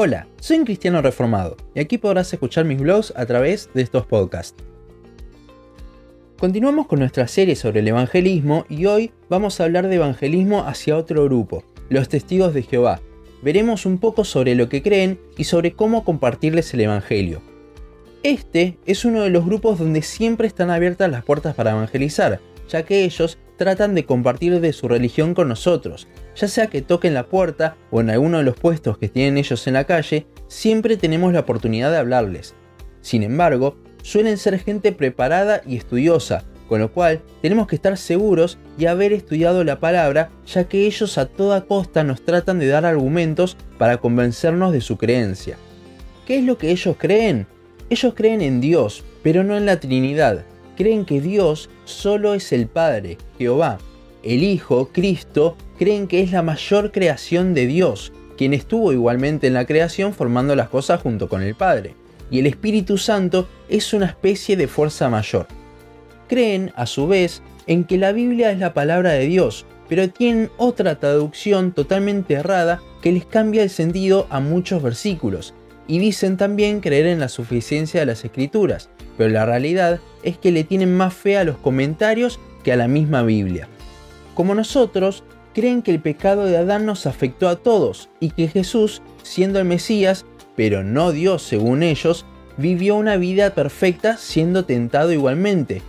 Hola, soy un cristiano reformado y aquí podrás escuchar mis blogs a través de estos podcasts. Continuamos con nuestra serie sobre el evangelismo y hoy vamos a hablar de evangelismo hacia otro grupo, los testigos de Jehová. Veremos un poco sobre lo que creen y sobre cómo compartirles el evangelio. Este es uno de los grupos donde siempre están abiertas las puertas para evangelizar, ya que ellos tratan de compartir de su religión con nosotros, ya sea que toquen la puerta o en alguno de los puestos que tienen ellos en la calle, siempre tenemos la oportunidad de hablarles. Sin embargo, suelen ser gente preparada y estudiosa, con lo cual tenemos que estar seguros y haber estudiado la palabra, ya que ellos a toda costa nos tratan de dar argumentos para convencernos de su creencia. ¿Qué es lo que ellos creen? Ellos creen en Dios, pero no en la Trinidad. Creen que Dios solo es el Padre, Jehová, el Hijo, Cristo, creen que es la mayor creación de Dios, quien estuvo igualmente en la creación formando las cosas junto con el Padre, y el Espíritu Santo es una especie de fuerza mayor. Creen, a su vez, en que la Biblia es la palabra de Dios, pero tienen otra traducción totalmente errada que les cambia el sentido a muchos versículos, y dicen también creer en la suficiencia de las escrituras, pero la realidad es que le tienen más fe a los comentarios que a la misma Biblia. Como nosotros, creen que el pecado de Adán nos afectó a todos y que Jesús, siendo el Mesías, pero no Dios según ellos, vivió una vida perfecta siendo tentado igualmente,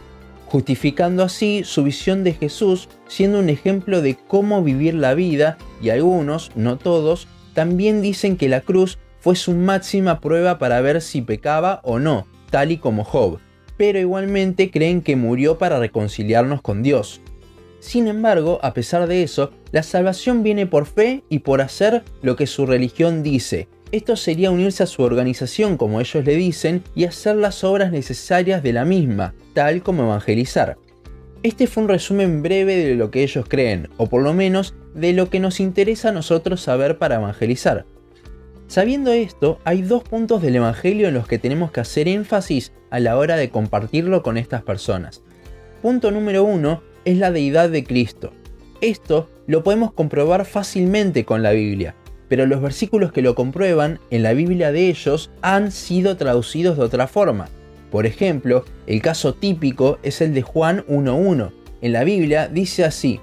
justificando así su visión de Jesús siendo un ejemplo de cómo vivir la vida y algunos, no todos, también dicen que la cruz fue su máxima prueba para ver si pecaba o no, tal y como Job, pero igualmente creen que murió para reconciliarnos con Dios. Sin embargo, a pesar de eso, la salvación viene por fe y por hacer lo que su religión dice. Esto sería unirse a su organización, como ellos le dicen, y hacer las obras necesarias de la misma, tal como evangelizar. Este fue un resumen breve de lo que ellos creen, o por lo menos de lo que nos interesa a nosotros saber para evangelizar. Sabiendo esto, hay dos puntos del Evangelio en los que tenemos que hacer énfasis a la hora de compartirlo con estas personas. Punto número uno es la deidad de Cristo. Esto lo podemos comprobar fácilmente con la Biblia, pero los versículos que lo comprueban en la Biblia de ellos han sido traducidos de otra forma. Por ejemplo, el caso típico es el de Juan 1.1. En la Biblia dice así,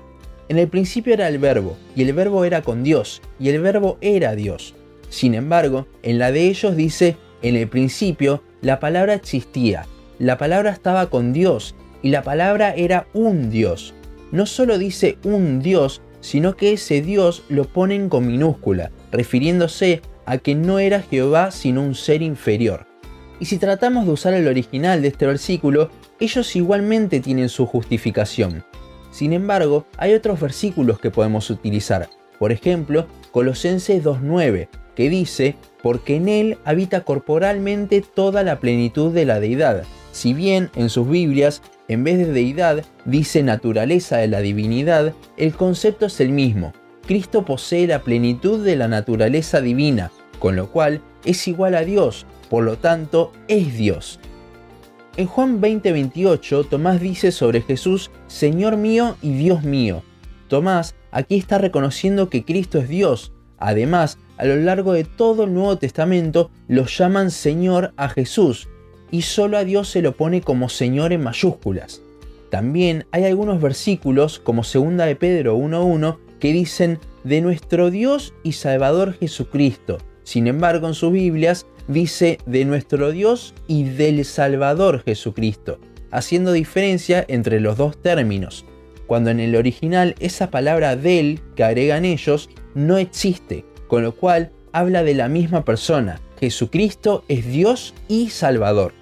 en el principio era el verbo, y el verbo era con Dios, y el verbo era Dios. Sin embargo, en la de ellos dice, en el principio la palabra existía, la palabra estaba con Dios, y la palabra era un Dios. No solo dice un Dios, sino que ese Dios lo ponen con minúscula, refiriéndose a que no era Jehová sino un ser inferior. Y si tratamos de usar el original de este versículo, ellos igualmente tienen su justificación. Sin embargo, hay otros versículos que podemos utilizar. Por ejemplo, Colosenses 2.9, que dice, porque en él habita corporalmente toda la plenitud de la deidad. Si bien en sus Biblias en vez de deidad, dice naturaleza de la divinidad, el concepto es el mismo. Cristo posee la plenitud de la naturaleza divina, con lo cual es igual a Dios, por lo tanto es Dios. En Juan 20:28, Tomás dice sobre Jesús, Señor mío y Dios mío. Tomás aquí está reconociendo que Cristo es Dios. Además, a lo largo de todo el Nuevo Testamento lo llaman Señor a Jesús, y solo a Dios se lo pone como Señor en mayúsculas. También hay algunos versículos, como 2 de Pedro 1.1, que dicen de nuestro Dios y Salvador Jesucristo. Sin embargo, en sus Biblias dice de nuestro Dios y del Salvador Jesucristo, haciendo diferencia entre los dos términos, cuando en el original esa palabra del que agregan ellos no existe, con lo cual habla de la misma persona, Jesucristo es Dios y Salvador.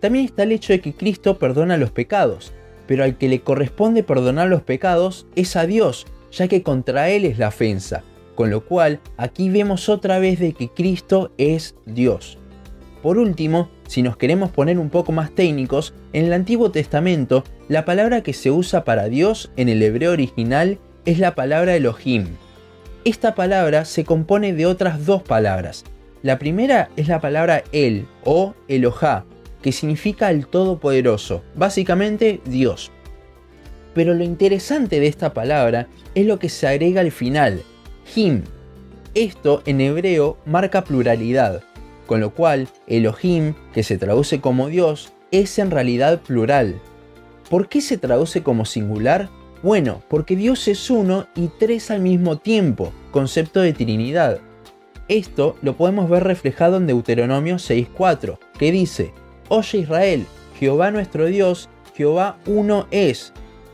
También está el hecho de que Cristo perdona los pecados, pero al que le corresponde perdonar los pecados es a Dios, ya que contra Él es la ofensa, con lo cual aquí vemos otra vez de que Cristo es Dios. Por último, si nos queremos poner un poco más técnicos, en el Antiguo Testamento la palabra que se usa para Dios en el hebreo original es la palabra Elohim. Esta palabra se compone de otras dos palabras, la primera es la palabra El o Elohá, que significa el Todopoderoso, básicamente Dios. Pero lo interesante de esta palabra es lo que se agrega al final, Him. Esto en hebreo marca pluralidad, con lo cual Elohim, que se traduce como Dios, es en realidad plural. ¿Por qué se traduce como singular? Bueno, porque Dios es uno y tres al mismo tiempo, concepto de Trinidad. Esto lo podemos ver reflejado en Deuteronomio 6.4, que dice, Oye Israel, Jehová nuestro Dios, Jehová uno es.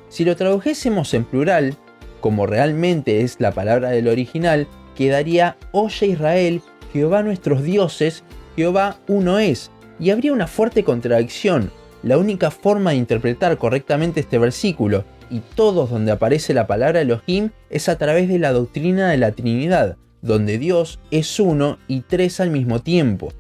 Si lo tradujésemos en plural, como realmente es la palabra del original, quedaría Oye Israel, Jehová nuestros dioses, Jehová uno es. Y habría una fuerte contradicción. La única forma de interpretar correctamente este versículo y todos donde aparece la palabra Elohim es a través de la doctrina de la Trinidad, donde Dios es uno y tres al mismo tiempo.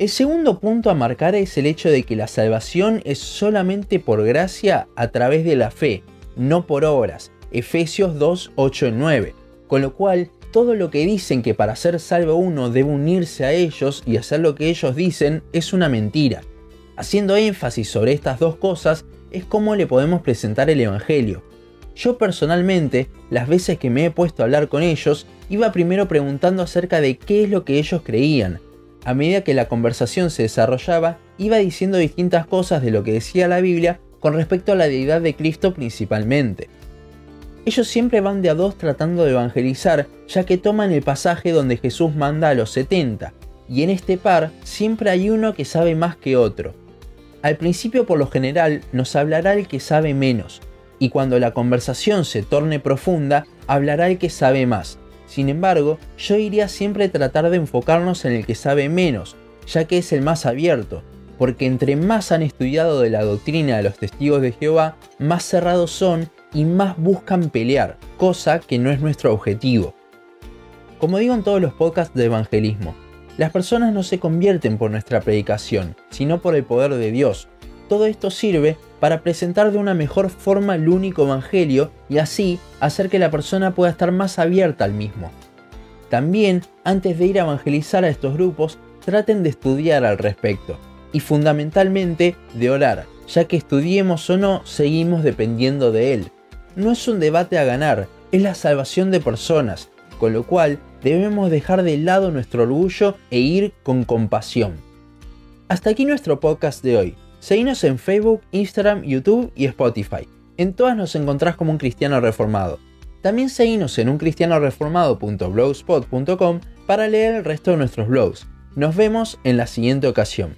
El segundo punto a marcar es el hecho de que la salvación es solamente por gracia a través de la fe, no por obras. Efesios 2, 8 y 9. Con lo cual, todo lo que dicen que para ser salvo uno debe unirse a ellos y hacer lo que ellos dicen es una mentira. Haciendo énfasis sobre estas dos cosas es como le podemos presentar el Evangelio. Yo personalmente, las veces que me he puesto a hablar con ellos, iba primero preguntando acerca de qué es lo que ellos creían. A medida que la conversación se desarrollaba, iba diciendo distintas cosas de lo que decía la Biblia con respecto a la deidad de Cristo principalmente. Ellos siempre van de a dos tratando de evangelizar, ya que toman el pasaje donde Jesús manda a los 70, y en este par siempre hay uno que sabe más que otro. Al principio por lo general nos hablará el que sabe menos, y cuando la conversación se torne profunda, hablará el que sabe más. Sin embargo, yo iría siempre a tratar de enfocarnos en el que sabe menos, ya que es el más abierto, porque entre más han estudiado de la doctrina de los testigos de Jehová, más cerrados son y más buscan pelear, cosa que no es nuestro objetivo. Como digo en todos los podcasts de evangelismo, las personas no se convierten por nuestra predicación, sino por el poder de Dios. Todo esto sirve para presentar de una mejor forma el único evangelio y así hacer que la persona pueda estar más abierta al mismo. También, antes de ir a evangelizar a estos grupos, traten de estudiar al respecto y fundamentalmente de orar, ya que estudiemos o no, seguimos dependiendo de Él no es un debate a ganar, es la salvación de personas, con lo cual debemos dejar de lado nuestro orgullo e ir con compasión. Hasta aquí nuestro podcast de hoy. Seguinos en Facebook, Instagram, YouTube y Spotify. En todas nos encontrás como un cristiano reformado. También seguinos en uncristianoreformado.blogspot.com para leer el resto de nuestros blogs. Nos vemos en la siguiente ocasión.